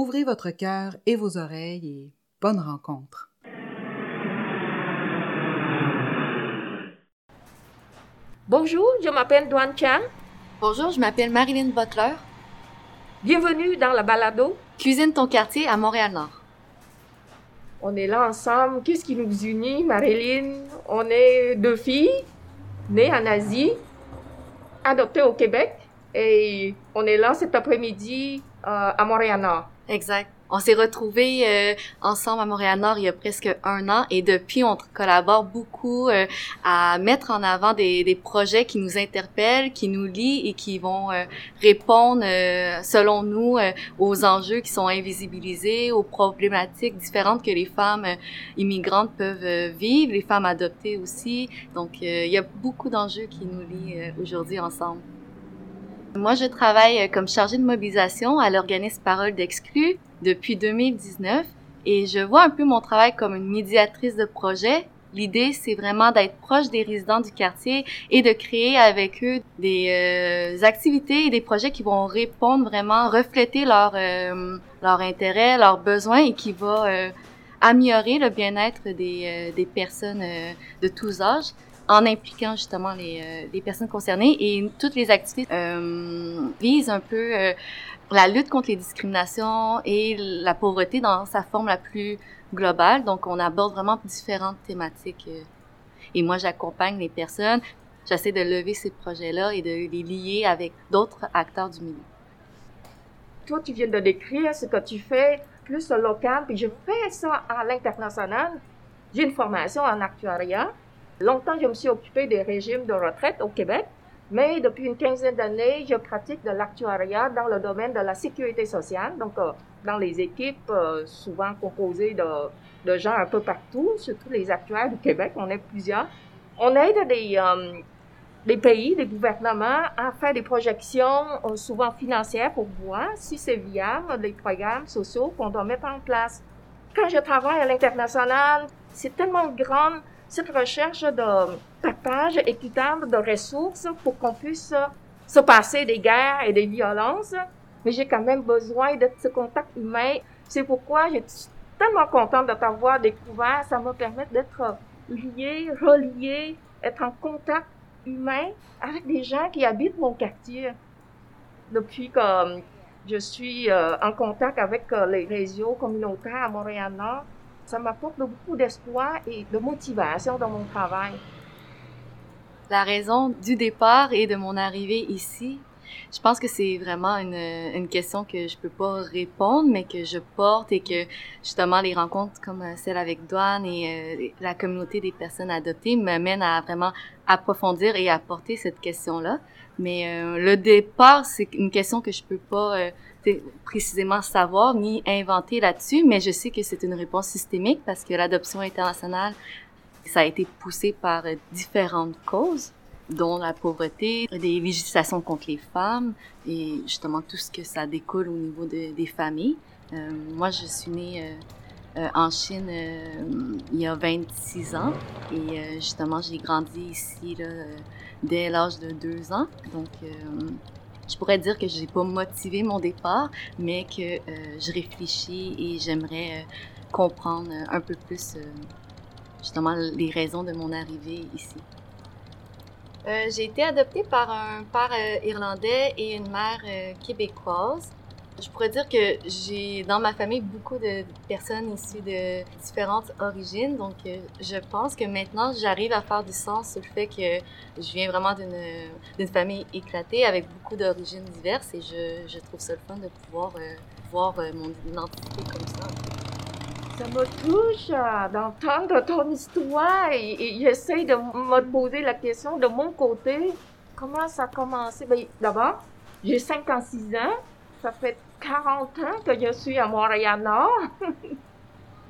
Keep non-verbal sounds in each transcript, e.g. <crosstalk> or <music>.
Ouvrez votre cœur et vos oreilles et bonne rencontre. Bonjour, je m'appelle Duan Chan. Bonjour, je m'appelle Marilyn Butler. Bienvenue dans la balado. Cuisine ton quartier à Montréal-Nord. On est là ensemble. Qu'est-ce qui nous unit, Marilyn? On est deux filles, nées en Asie, adoptées au Québec. Et on est là cet après-midi euh, à Montréal-Nord. Exact. On s'est retrouvés euh, ensemble à Montréal-Nord il y a presque un an et depuis, on collabore beaucoup euh, à mettre en avant des, des projets qui nous interpellent, qui nous lient et qui vont euh, répondre, euh, selon nous, euh, aux enjeux qui sont invisibilisés, aux problématiques différentes que les femmes euh, immigrantes peuvent vivre, les femmes adoptées aussi. Donc, il y a beaucoup d'enjeux qui nous lient aujourd'hui ensemble. Moi, je travaille euh, comme chargée de mobilisation à l'organisme Parole d'Exclus depuis 2019 et je vois un peu mon travail comme une médiatrice de projet. L'idée, c'est vraiment d'être proche des résidents du quartier et de créer avec eux des euh, activités et des projets qui vont répondre vraiment, refléter leurs euh, intérêts, leurs besoins et qui va euh, améliorer le bien-être des, euh, des personnes de tous âges en impliquant justement les, euh, les personnes concernées et toutes les activités euh, visent un peu euh, la lutte contre les discriminations et la pauvreté dans sa forme la plus globale. Donc, on aborde vraiment différentes thématiques. et moi, j'accompagne les personnes. J'essaie de lever ces projets-là et de les lier avec d'autres acteurs du milieu. Toi, tu viens de décrire ce que tu fais plus local, puis je fais ça à l'international. J'ai une formation en actuariat. Longtemps, je me suis occupée des régimes de retraite au Québec, mais depuis une quinzaine d'années, je pratique de l'actuariat dans le domaine de la sécurité sociale, donc euh, dans les équipes euh, souvent composées de, de gens un peu partout, surtout les actuaires du Québec, on est plusieurs. On aide des, euh, des pays, des gouvernements à faire des projections souvent financières pour voir si c'est viable, les programmes sociaux qu'on doit mettre en place. Quand je travaille à l'international, c'est tellement grande cette recherche de partage équitable de ressources pour qu'on puisse se passer des guerres et des violences, mais j'ai quand même besoin de ce contact humain. C'est pourquoi je suis tellement contente de t'avoir découvert. Ça me permet d'être liée, reliée, être en contact humain avec des gens qui habitent mon quartier. Depuis que je suis euh, en contact avec euh, les réseaux communautaires à Montréal-Nord, ça m'apporte beaucoup d'espoir et de motivation dans mon travail. La raison du départ et de mon arrivée ici, je pense que c'est vraiment une, une question que je peux pas répondre, mais que je porte et que justement les rencontres comme euh, celle avec Douane et euh, la communauté des personnes adoptées m'amènent à vraiment approfondir et à porter cette question-là. Mais euh, le départ, c'est une question que je peux pas euh, précisément savoir ni inventer là-dessus, mais je sais que c'est une réponse systémique parce que l'adoption internationale, ça a été poussé par différentes causes dont la pauvreté, des législations contre les femmes et justement tout ce que ça découle au niveau de- des familles. Euh, moi, je suis née euh, euh, en Chine il y a 26 ans et justement, j'ai grandi ici dès l'âge de deux ans. Donc, je pourrais dire que j'ai pas motivé mon départ, mais que euh, je réfléchis et j'aimerais euh, comprendre euh, un peu plus justement les raisons de mon arrivée ici. J'ai été adoptée par un père irlandais et une mère québécoise. Je pourrais dire que j'ai dans ma famille beaucoup de personnes issues de différentes origines, donc euh, je pense que maintenant j'arrive à faire du sens sur le fait que je viens vraiment d'une famille éclatée avec beaucoup d'origines diverses et je, je trouve ça le fun de pouvoir euh, voir euh, mon identité comme ça. Ça me touche euh, d'entendre ton histoire et j'essaie de me poser la question de mon côté, comment ça a commencé? Ben, D'abord, j'ai 56 ans, ça fait 40 ans que je suis à Montréal-Nord. <laughs>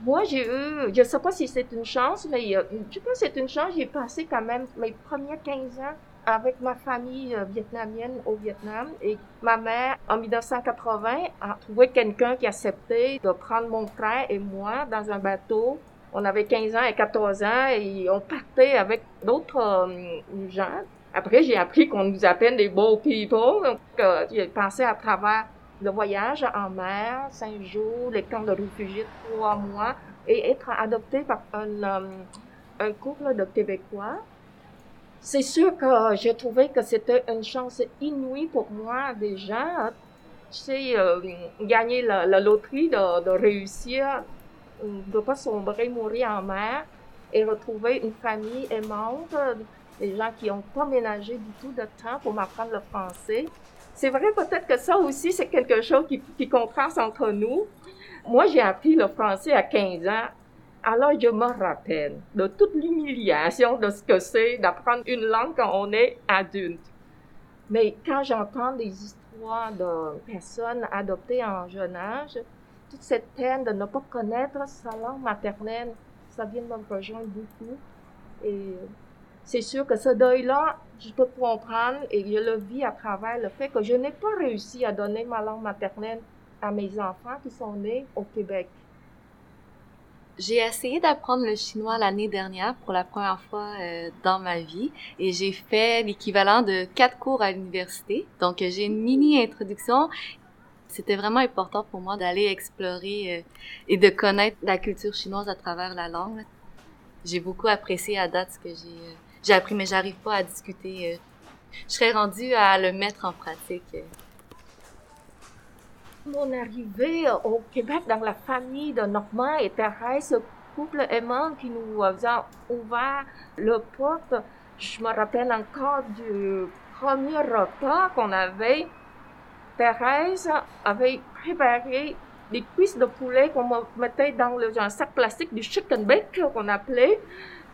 Moi, j'ai eu, je ne sais pas si c'est une chance, mais euh, je pense que c'est une chance. J'ai passé quand même mes premiers 15 ans avec ma famille euh, vietnamienne au Vietnam. Et ma mère, en 1980, a trouvé quelqu'un qui acceptait de prendre mon frère et moi dans un bateau. On avait 15 ans et 14 ans et on partait avec d'autres euh, gens. Après, j'ai appris qu'on nous appelle des beaux people. Donc, j'ai pensé à travers le voyage en mer, cinq jours, les camps de réfugiés, trois mois, et être adopté par un, euh, un couple de Québécois. C'est sûr que j'ai trouvé que c'était une chance inouïe pour moi déjà. Tu euh, gagner la, loterie de, réussir, de pas sombrer, mourir en mer et retrouver une famille aimante, des gens qui ont pas ménagé du tout de temps pour m'apprendre le français. C'est vrai peut-être que ça aussi, c'est quelque chose qui, qui entre nous. Moi, j'ai appris le français à 15 ans. Alors, je me rappelle de toute l'humiliation de ce que c'est d'apprendre une langue quand on est adulte. Mais quand j'entends des histoires de personnes adoptées en jeune âge, toute cette peine de ne pas connaître sa langue maternelle, ça vient de me rejoindre beaucoup. Et c'est sûr que ce deuil-là, je peux comprendre et je le vis à travers le fait que je n'ai pas réussi à donner ma langue maternelle à mes enfants qui sont nés au Québec. J'ai essayé d'apprendre le chinois l'année dernière pour la première fois euh, dans ma vie et j'ai fait l'équivalent de quatre cours à l'université. Donc j'ai une mini introduction. C'était vraiment important pour moi d'aller explorer euh, et de connaître la culture chinoise à travers la langue. J'ai beaucoup apprécié à date ce que j'ai euh, j'ai appris, mais j'arrive pas à discuter. Euh. je serais rendue à le mettre en pratique. Euh. Mon arrivée au Québec dans la famille de Normand et Thérèse, couple aimant qui nous a ouvert le porte, je me rappelle encore du premier repas qu'on avait. Thérèse avait préparé des cuisses de poulet qu'on mettait dans le sac plastique du chicken bake qu'on appelait.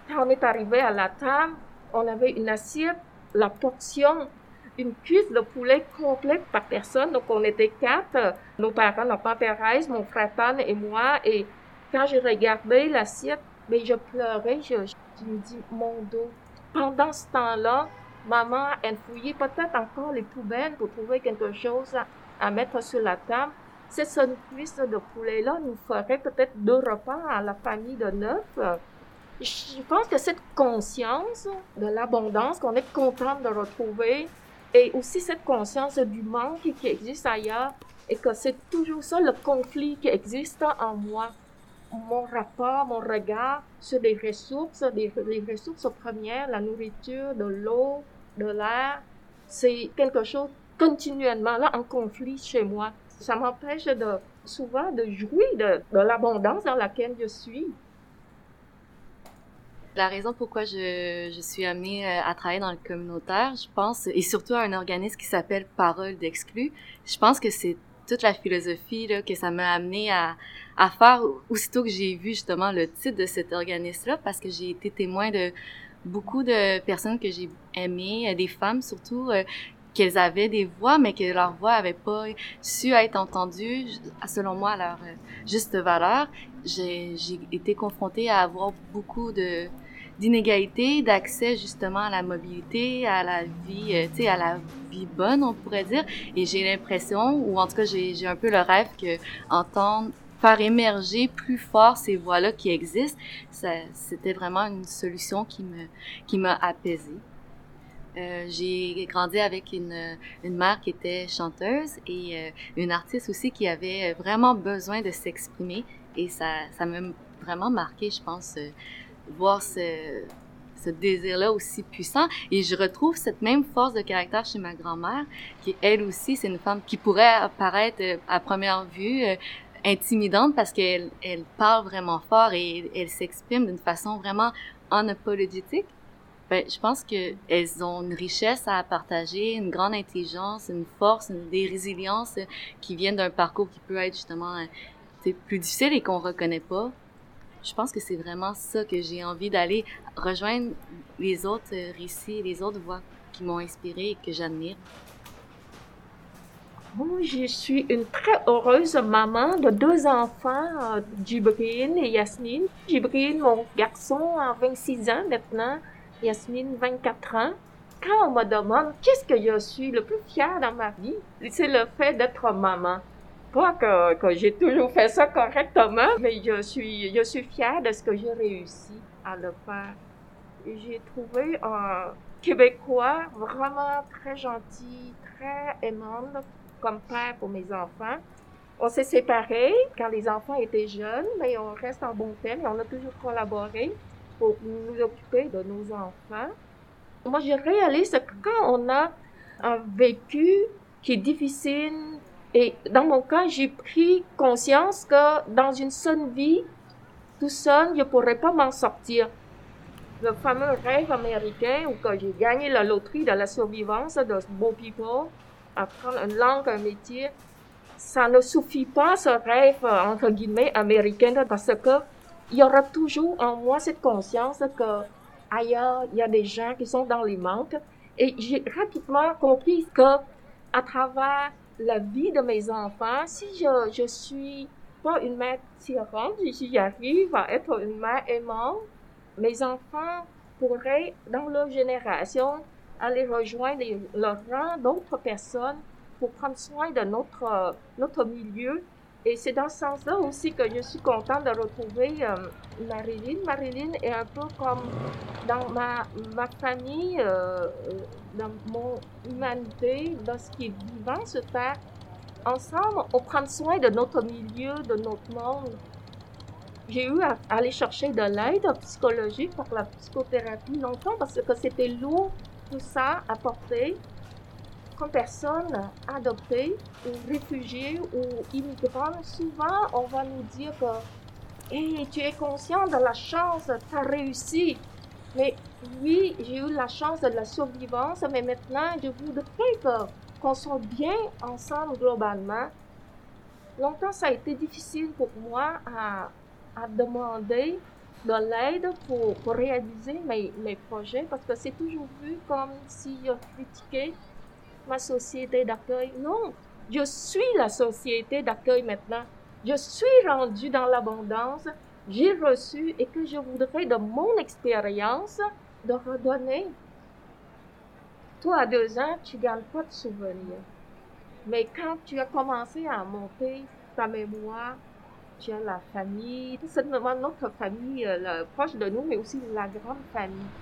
Quand on est arrivé à la table, on avait une assiette, la portion, une cuisse de poulet complète par personne. Donc, on était quatre, nos parents, notre père Thérèse, mon frère Tan et moi. Et quand j'ai regardé l'assiette, mais ben, je pleurais, je, me dis, mon dos. Pendant ce temps-là, maman, elle fouillait peut-être encore les poubelles pour trouver quelque chose à, mettre sur la table. Cette cuisse de poulet-là nous ferait peut-être deux repas à la famille de neuf je pense que cette conscience de l'abondance qu'on est content de retrouver et aussi cette conscience du manque qui existe ailleurs et que c'est toujours ça le conflit qui existe en moi. Mon rapport, mon regard sur les ressources, les, ressources premières, la nourriture, de l'eau, de l'air, c'est quelque chose continuellement là en conflit chez moi. Ça m'empêche de souvent de jouir de l'abondance dans laquelle je suis. La raison pourquoi je, je suis amenée euh, à travailler dans le communautaire, je pense, et surtout à un organisme qui s'appelle Parole d'exclus, je pense que c'est toute la philosophie là, que ça m'a amené à, à faire aussitôt que j'ai vu justement le titre de cet organisme-là, parce que j'ai été témoin de beaucoup de personnes que j'ai aimées, euh, des femmes surtout, euh, qu'elles avaient des voix, mais que leur voix avait pas su être entendue, selon moi, à leur juste valeur. J'ai été confrontée à avoir beaucoup de d'inégalité d'accès justement à la mobilité, à la vie, euh, tu sais, à la vie bonne, on pourrait dire. Et j'ai l'impression, ou en tout cas, j'ai un peu le rêve que entendre faire émerger plus fort ces voix-là qui existent, c'était vraiment une solution qui me qui m'a apaisée. Euh, j'ai grandi avec une, une mère qui était chanteuse et euh, une artiste aussi qui avait vraiment besoin de s'exprimer et ça ça m'a vraiment marqué, je pense, euh, voir ce, ce désir-là aussi puissant. Et je retrouve cette même force de caractère chez ma grand-mère, qui elle aussi, c'est une femme qui pourrait apparaître euh, à première vue euh, intimidante parce qu'elle elle parle vraiment fort et elle s'exprime d'une façon vraiment unapologétique. Ben, je pense que elles ont une richesse à partager, une grande intelligence, une force, une, des résiliences qui viennent d'un parcours qui peut être justement euh, plus difficile et qu'on reconnaît pas je pense que c'est vraiment ça que j'ai envie d'aller rejoindre les autres euh, récits, les autres voix qui m'ont inspiré et que j'admire. Moi, je suis une très heureuse maman de deux enfants, euh, Jibril et Yasmine. Jibril, mon garçon, a 26 ans maintenant. Yasmine, 24 ans. Quand on me demande qu'est-ce que je suis le plus fière dans ma vie, c'est le fait d'être maman. Que, que j'ai toujours fait ça correctement, mais je suis, je suis fière de ce que j'ai réussi à le faire. J'ai trouvé un Québécois vraiment très gentil, très aimant, comme père pour mes enfants. On s'est séparés quand les enfants étaient jeunes, mais on reste en bon terme et on a toujours collaboré pour nous occuper de nos enfants. Moi, je réalise que quand on a un vécu qui est difficile, et dans mon cas, j'ai pris conscience que dans une seule vie, tout seul, je ne pourrais pas m'en sortir. Le fameux rêve américain où j'ai gagné la loterie de la survivance de Beau People, apprendre une langue, un métier, ça ne suffit pas ce rêve, entre guillemets, américain, parce que il y aura toujours en moi cette conscience que ailleurs, il y a des gens qui sont dans les manques. Et j'ai rapidement compris que à travers la vie de mes enfants, si je, je suis pas une mère tyrante, si j'arrive à être une mère aimante, mes enfants pourraient, dans leur génération, aller rejoindre le rang d'autres personnes pour prendre soin de notre, notre milieu. Et c'est dans ce sens-là aussi que je suis contente de retrouver euh, Marilyn. Marilyn est un peu comme dans ma, ma famille, euh, dans mon humanité, dans ce qui est vivant sur Terre. Ensemble, on prend soin de notre milieu, de notre monde. J'ai eu à aller chercher de l'aide psychologique par la psychothérapie longtemps parce que c'était lourd tout ça à porter comme personne adoptée ou réfugiée ou immigrante. Souvent, on va nous dire que hey, tu es conscient de la chance, tu as réussi. Mais oui, j'ai eu la chance de la survivance, mais maintenant, je voudrais qu'on soit bien ensemble globalement. Longtemps, ça a été difficile pour moi à, à demander de l'aide pour, pour, réaliser mes, mes projets parce que c'est toujours vu comme si je critiquais ma société d'accueil. Non, je suis la société d'accueil maintenant. Je suis rendu dans l'abondance, j'ai reçu et que je voudrais de mon expérience de redonner. Toi, à deux ans, tu gardes pas de souvenirs. Mais quand tu as commencé à monter ta mémoire, tu as la famille, c'est notre famille euh, proche de nous, mais aussi la grande famille.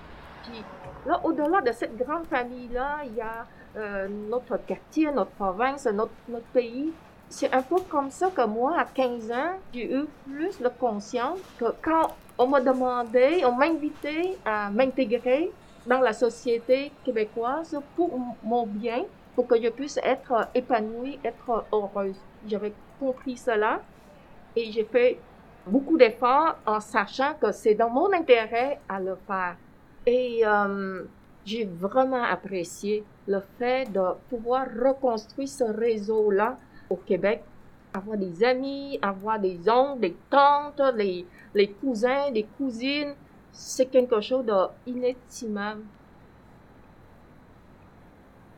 Là, au-delà de cette grande famille-là, il y a euh, notre quartier, notre province, notre, notre pays. C'est un peu comme ça que moi, à 15 ans, j'ai eu plus de conscience que quand on m'a demandé, on m'a invité à m'intégrer dans la société québécoise pour mon bien, pour que je puisse être épanouie, être heureuse. J'avais compris cela et j'ai fait beaucoup d'efforts en sachant que c'est dans mon intérêt à le faire. Et euh, j'ai vraiment apprécié le fait de pouvoir reconstruire ce réseau-là au Québec, avoir des amis, avoir des oncles, des tantes, les, les cousins, des cousines, c'est quelque chose d'inestimable.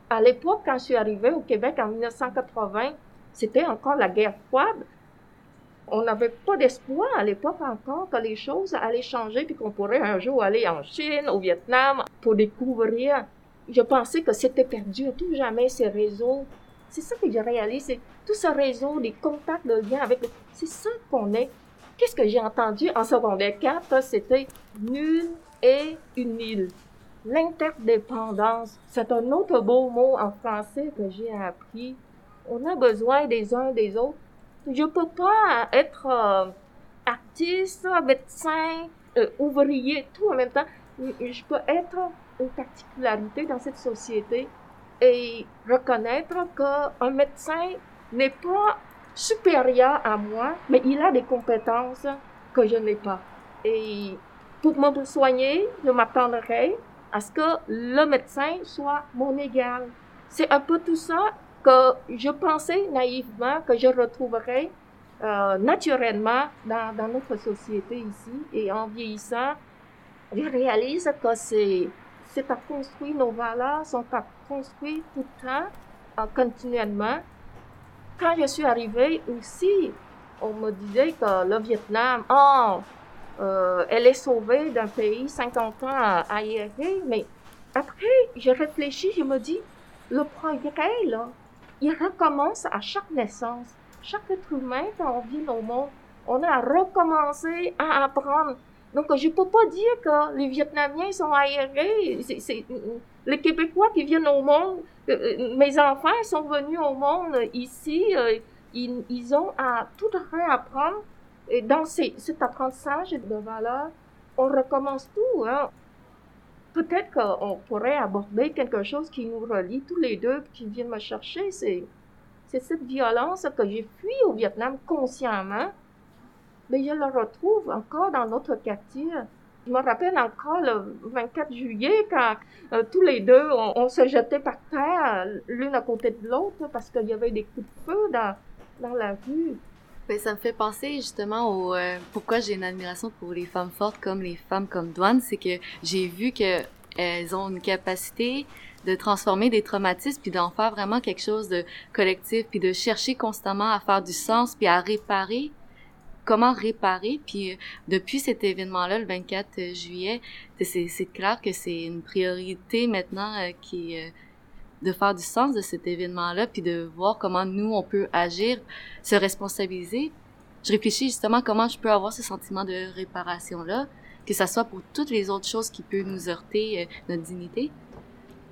À l'époque, quand je suis arrivée au Québec en 1980, c'était encore la guerre froide on n'avait pas d'espoir à l'époque encore que les choses allaient changer puis qu'on pourrait un jour aller en Chine, au Vietnam pour découvrir. Je pensais que c'était perdu à tout jamais ces réseaux. C'est ça que j'ai réalisé, tout ce réseau, les contacts de lien avec. C'est ça qu'on est. Qu'est-ce que j'ai entendu en secondaire 4? C'était nul et une île. L'interdépendance, c'est un autre beau mot en français que j'ai appris. On a besoin des uns des autres je ne peux pas être euh, artiste, médecin, euh, ouvrier, tout en même temps. Je peux être une particularité dans cette société et reconnaître qu'un médecin n'est pas supérieur à moi, mais il a des compétences que je n'ai pas. Et pour me soigner, je m'attendrai à ce que le médecin soit mon égal. C'est un peu tout ça que je pensais naïvement que je retrouverais euh, naturellement dans, notre société ici. Et en vieillissant, je réalise que c'est, à construire nos valeurs, sont à construire tout le temps, euh, continuellement. quand je suis arrivée aussi, on me disait que le Vietnam, oh, euh, elle est sauvée d'un pays 50 ans à mais après, j'ai réfléchi, je me dis, le progrès, là, il recommence à chaque naissance. Chaque être humain, quand on vient au monde, on a à recommencer à apprendre. Donc, je ne peux pas dire que les Vietnamiens sont aérés. C'est, les Québécois qui viennent au monde, euh, euh, mes enfants sont venus au monde ici, euh, ils, ils, ont à tout réapprendre. Et dans cet apprentissage de valeur, on recommence tout. Hein peut-être qu'on pourrait aborder quelque chose qui nous relie tous les deux, qui vient me chercher. C'est, cette violence que j'ai fui au Vietnam consciemment, mais je la retrouve encore dans notre quartier. Je me rappelle encore le 24 juillet quand euh, tous les deux, on, se jetait par terre, l'une à côté de l'autre, parce qu'il y avait des coups de feu dans, dans la rue. Ben, ça me fait penser justement au euh, pourquoi j'ai une admiration pour les femmes fortes comme les femmes comme Douane, c'est que j'ai vu que elles ont une capacité de transformer des traumatismes puis d'en faire vraiment quelque chose de collectif puis de chercher constamment à faire du sens puis à réparer. Comment réparer? Puis euh, depuis cet événement là le 24 juillet c'est clair que c'est une priorité maintenant euh, qui est de faire du sens de cet événement-là, puis de voir comment nous, on peut agir, se responsabiliser. Je réfléchis justement comment je peux avoir ce sentiment de réparation-là, que ça soit pour toutes les autres choses qui peuvent nous heurter euh, notre dignité.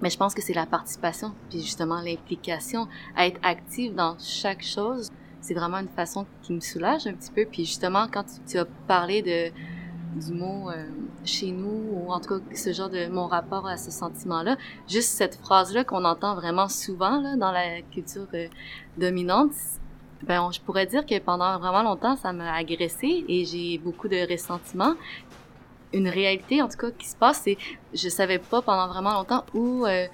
Mais je pense que c'est la participation, puis justement l'implication, à être active dans chaque chose. C'est vraiment une façon qui me soulage un petit peu. Puis justement, quand tu as parlé de du mot euh, chez nous, ou en tout cas ce genre de mon rapport à ce sentiment-là. Juste cette phrase-là qu'on entend vraiment souvent là, dans la culture euh, dominante, ben je pourrais dire que pendant vraiment longtemps, ça m'a agressé et j'ai beaucoup de ressentiment. Une réalité, en tout cas, qui se passe, c'est je savais pas pendant vraiment longtemps où euh,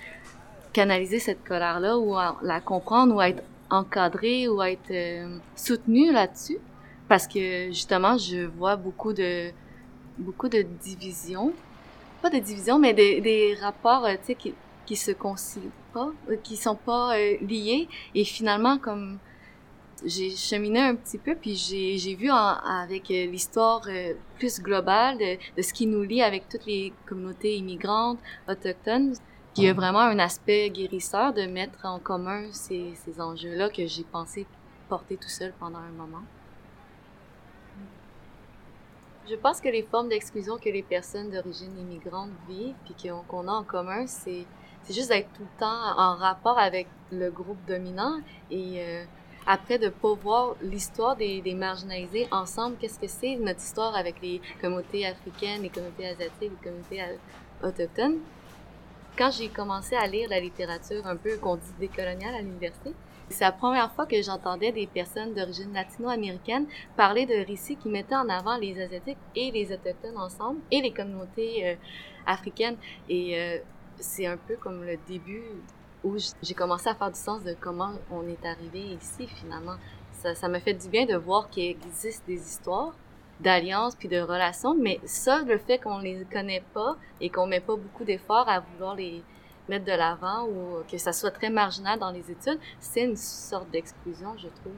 canaliser cette colère-là, ou la comprendre, ou être encadré, ou être soutenu là-dessus. Parce que justement, je vois beaucoup de beaucoup de divisions. Pas de divisions, mais des, des rapports, euh, tu sais, qui, qui se concilient pas, euh, qui sont pas euh, liés. Et finalement, comme j'ai cheminé un petit peu, puis j'ai, j'ai vu avec l'histoire plus globale de, de, ce qui nous lie avec toutes les communautés immigrantes, autochtones, qu'il y a vraiment un aspect guérisseur de mettre en commun ces, ces enjeux-là que j'ai pensé porter tout seul pendant un moment. Je pense que les formes d'exclusion que les personnes d'origine immigrante vivent puis qu'on a en commun, c'est juste d'être tout le temps en rapport avec le groupe dominant et euh, après de pas voir l'histoire des, des, marginalisés ensemble, qu'est-ce que c'est notre histoire avec les communautés africaines, les communautés asiatiques, les communautés euh, autochtones. Quand j'ai commencé à lire la littérature un peu qu'on dit décoloniale à l'université, c'est la première fois que j'entendais des personnes d'origine latino-américaine parler de récits qui mettaient en avant les Asiatiques et les Autochtones ensemble et les communautés euh, africaines. Et euh, c'est un peu comme le début où j'ai commencé à faire du sens de comment on est arrivé ici finalement. Ça, ça me fait du bien de voir qu'il existe des histoires d'alliances puis de relations, mais ça, le fait qu'on les connaît pas et qu'on met pas beaucoup d'efforts à vouloir les, mettre de l'avant ou que ça soit très marginal dans les études, c'est une sorte d'exclusion, je trouve.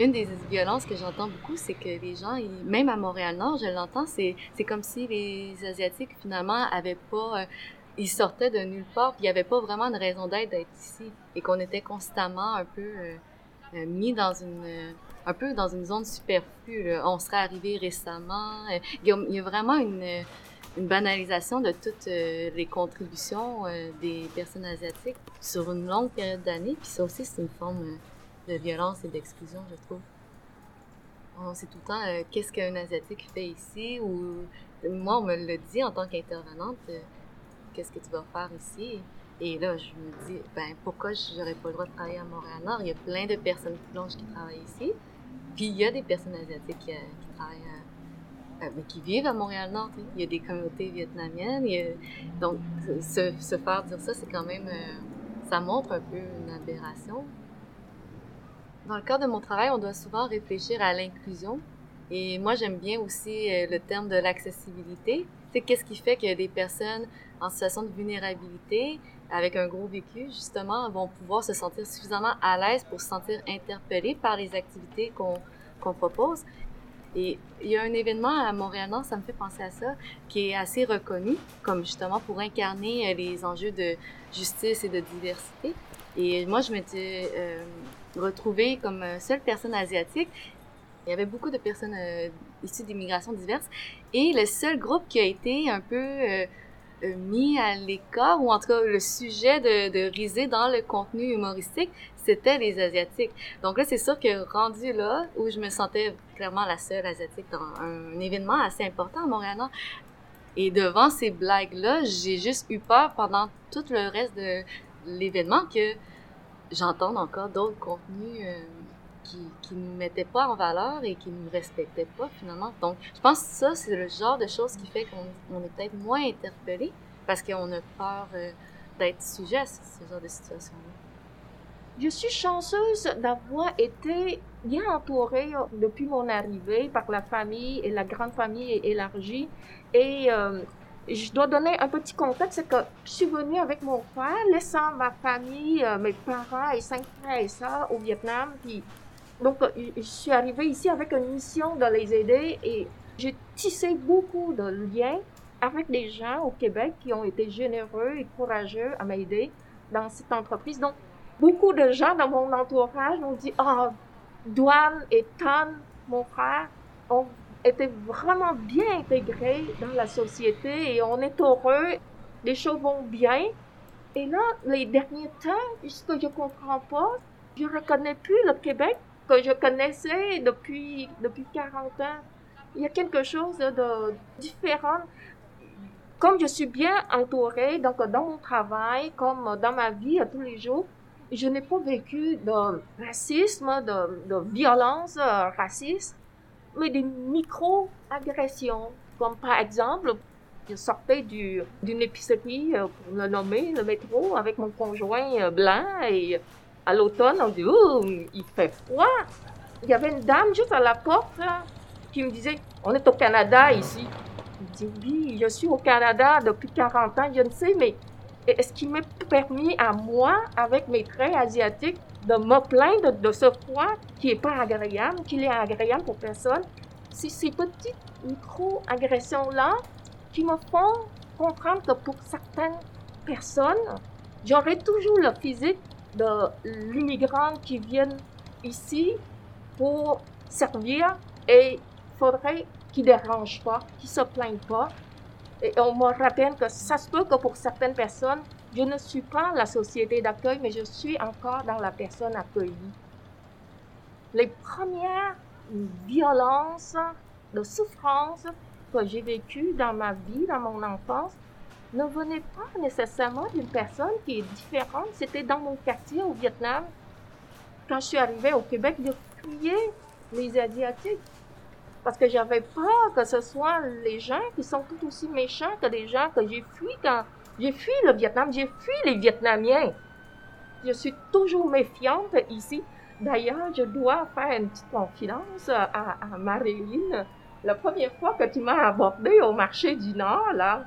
Une des violences que j'entends beaucoup, c'est que les gens, même à Montréal-Nord, je l'entends, c'est, c'est comme si les Asiatiques, finalement, avaient pas... Euh, ils sortaient de nulle part, puis il n'y avait pas vraiment une raison d'être d'être ici, et qu'on était constamment un peu euh, euh, mis dans une... un peu dans une zone superflue. On serait arrivé récemment. Il y a vraiment une une banalisation de toutes euh, les contributions euh, des personnes asiatiques sur une longue période d'années. Puis ça aussi, c'est une forme euh, de violence et d'exclusion, je trouve. On sait tout le temps qu'est-ce qu'un Asiatique fait ici, ou moi, on me le dit en tant qu'intervenante, qu'est-ce que tu vas faire ici? Et là, je me dis, ben pourquoi j'aurais pas le droit de travailler à Montréal-Nord? Il y a plein de personnes blanches qui travaillent ici. Puis il y a des personnes asiatiques qui, qui travaillent euh, mais qui vivent à Montréal-Nord. Il y a des communautés vietnamiennes. donc, se, faire dire ça, c'est quand même... Euh, ça montre un peu une aberration. Dans le cadre de mon travail, on doit souvent réfléchir à l'inclusion. Et moi, j'aime bien aussi euh, le terme de l'accessibilité. C'est qu'est-ce qui fait que des personnes en situation de vulnérabilité avec un gros vécu, justement, vont pouvoir se sentir suffisamment à l'aise pour se sentir interpellés par les activités qu'on propose? Et il y a un événement à Montréal-Nord, ça me fait penser à ça, qui est assez reconnu, comme justement pour incarner euh, les enjeux de justice et de diversité. Et moi, je m'étais euh, retrouvée comme euh, seule personne asiatique. Il y avait beaucoup de personnes euh, issues d'immigration diverses. Et le seul groupe qui a été un peu euh, mis à l'écart, ou en tout cas le sujet de, de riser dans le contenu humoristique, c'était les Asiatiques. Donc là, c'est sûr que rendu là, où je me sentais clairement la seule Asiatique dans un, événement assez important à Montréal, et devant ces blagues-là, j'ai juste eu peur pendant tout le reste de l'événement que j'entende encore d'autres contenus euh, qui, qui ne mettaient pas en valeur et qui me respectaient pas finalement. Donc, je pense que ça, c'est le genre de choses qui fait qu'on on est peut-être moins interpellé parce qu'on a peur euh, d'être sujet à ce, genre de situation-là. Je suis chanceuse d'avoir été bien entourée euh, depuis mon arrivée par la famille et la grande famille élargie. Et euh, je dois donner un petit contexte, c'est que je suis venue avec mon frère, laissant ma famille, mes parents et cinq frères et sœurs au Vietnam. Puis, donc, euh, je suis arrivée ici avec une mission de les aider et j'ai tissé beaucoup de liens avec des gens au Québec qui ont été généreux et courageux à m'aider dans cette entreprise. Donc, beaucoup de gens dans mon entourage m'ont dit Ah, Douane et Tan, mon frère, ont été vraiment bien intégrés dans la société et on est heureux, les choses vont bien. Et là, les derniers temps, ce que je comprends pas, je reconnais plus le Québec que je connaissais depuis, depuis 40 ans. Il y a quelque chose de différent. Comme je suis bien entourée, donc dans mon travail, comme dans ma vie tous les jours, je n'ai pas vécu de racisme, de, violence euh, raciste, mais des micro-agressions. Comme par exemple, je sortais du, d'une épicerie, euh, pour le nommer, le métro, avec mon conjoint euh, blanc à l'automne, on dit, oh, il fait froid. Il y avait une dame juste à la porte là, qui me disait, on est au Canada ici. Je dis, oui, je suis au Canada depuis 40 ans, je ne sais, mais est-ce qu'il m'est permis à moi, avec mes traits asiatiques, de me plaindre de ce froid qui n'est pas agréable, qui est agréable pour personne? C'est ces petites micro-agressions-là qui me font comprendre que pour certaines personnes, j'aurai toujours le physique de l'immigrant qui vient ici pour servir et faudrait qu'il ne dérange pas, qu'il ne se plaigne pas. Et on me rappelle que ça se peut que pour certaines personnes, je ne suis pas la société d'accueil, mais je suis encore dans la personne accueillie. Les premières violences, de souffrances que j'ai vécues dans ma vie, dans mon enfance, ne venaient pas nécessairement d'une personne qui est différente. C'était dans mon quartier au Vietnam. Quand je suis arrivée au Québec, je fuyais les Asiatiques parce que j'avais peur que ce soit les gens qui sont tout aussi méchants que les gens que j'ai fui quand j'ai fui le Vietnam, j'ai fui les Vietnamiens. Je suis toujours méfiante ici. D'ailleurs, je dois faire une petite confidence à, à Marilyn. La première fois que tu m'as abordé au marché du Nord, là,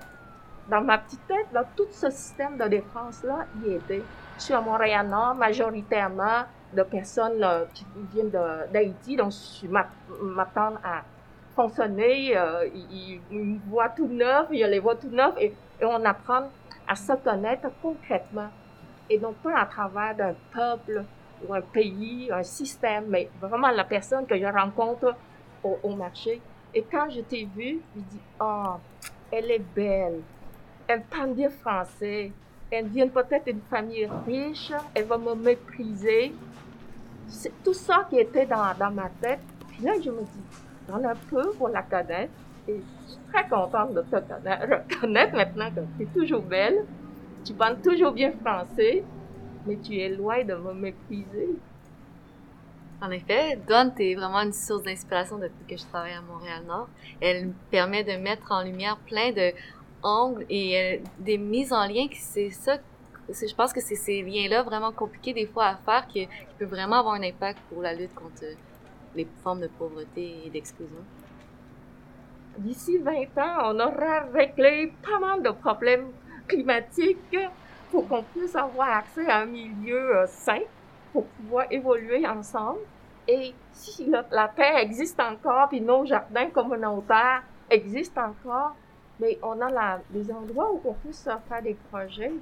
dans ma petite tête, là, tout ce système de défense-là y était. Je suis à Montréal-Nord, majoritairement de personnes qui viennent d'Haïti, donc je m'a- m'attends à fonctionner. euh, ils, ils voient tout neuf, je les vois tout neuf, et, on apprend à se connaître concrètement. Et non pas à travers d'un peuple ou un pays, un système, mais vraiment la personne que je rencontre au, au marché. Et quand je t'ai vue, je dis, oh, elle est belle. Elle parle bien français. Elle vient peut-être d'une famille riche. Elle va me mépriser. C'est tout ça qui était dans, dans ma tête. Puis là, je me dis, ai un peu pour la connaître. Et je suis très contente de te connaître, <laughs> reconnaître maintenant que tu es toujours belle. Tu parles toujours bien français. Mais tu es loin de me mépriser. En effet, Dawn, t'es vraiment une source d'inspiration depuis que je travaille à Montréal-Nord. Elle me permet de mettre en lumière plein de angles et euh, des mises en lien c'est ça je pense que c'est ces liens-là vraiment compliqués des fois à faire qui, qui peut vraiment avoir un impact pour la lutte contre les formes de pauvreté et d'exclusion. D'ici 20 ans, on aura réglé pas mal de problèmes climatiques, pour qu'on puisse avoir accès à un milieu euh, sain, pour pouvoir évoluer ensemble. Et si la, la paix existe encore, puis nos jardins communautaires existent encore, mais on a la, des endroits où on puisse faire des projets.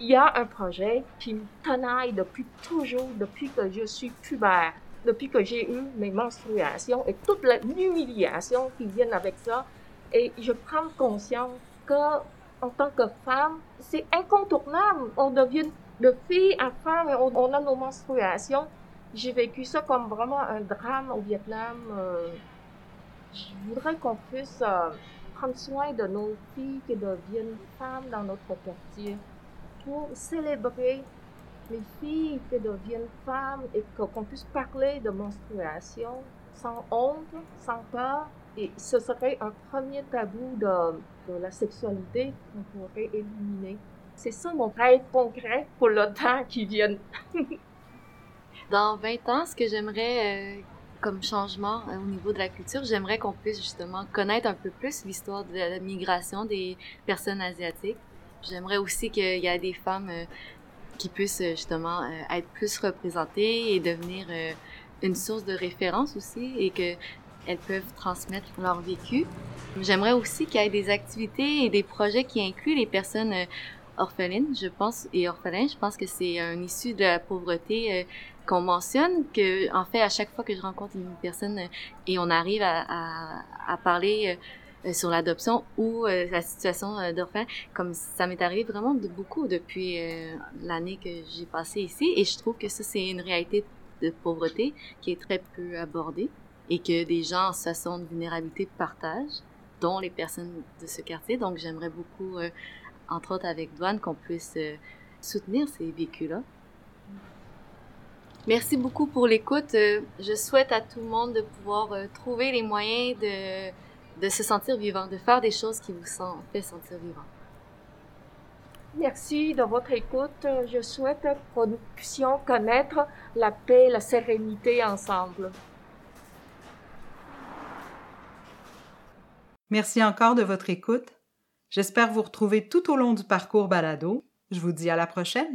Il y a un projet qui me tenaille depuis toujours, depuis que je suis pubère, depuis que j'ai eu mes menstruations et toute l'humiliation qui vient avec ça. Et je prends conscience que, en tant que femme, c'est incontournable. On devient de fille à femme et on, a nos menstruations. J'ai vécu ça comme vraiment un drame au Vietnam. Euh, je voudrais qu'on puisse euh, prendre soin de nos filles qui deviennent femmes dans notre quartier pour célébrer les filles qui deviennent femmes et qu'on puisse parler de menstruation sans honte, sans peur. Et ce serait un premier tabou de, de la sexualité qu'on pourrait éliminer. C'est ça mon rêve concret pour le temps qui vient. <laughs> Dans 20 ans, ce que j'aimerais euh, comme changement euh, au niveau de la culture, j'aimerais qu'on puisse justement connaître un peu plus l'histoire de la migration des personnes asiatiques. J'aimerais aussi qu'il y ait des femmes euh, qui puissent justement être plus représentées et devenir une source de référence aussi et que elles peuvent transmettre leur vécu. J'aimerais aussi qu'il y ait des activités et des projets qui incluent les personnes orphelines, je pense, et orphelins. Je pense que c'est un issu de la pauvreté euh, qu'on mentionne, que en fait, à chaque fois que je rencontre une personne euh, et on arrive à, à, à parler euh, sur l'adoption ou la situation d'orphelin, comme ça m'est arrivé vraiment de beaucoup depuis l'année que j'ai passée ici, et je trouve que ça, c'est une réalité de pauvreté qui est très peu abordée et que des gens en situation de vulnérabilité partagent, dont les personnes de ce quartier. Donc, j'aimerais beaucoup entre autres avec Douane, qu'on puisse euh, soutenir ces véhicules-là. Merci beaucoup pour l'écoute. Euh, je souhaite à tout le monde de pouvoir euh, trouver les moyens de, de se sentir vivant, de faire des choses qui vous font sentir vivant. Merci de votre écoute. Je souhaite que nous puissions connaître la paix, la sérénité ensemble. Merci encore de votre écoute. J'espère vous retrouver tout au long du parcours balado. Je vous dis à la prochaine.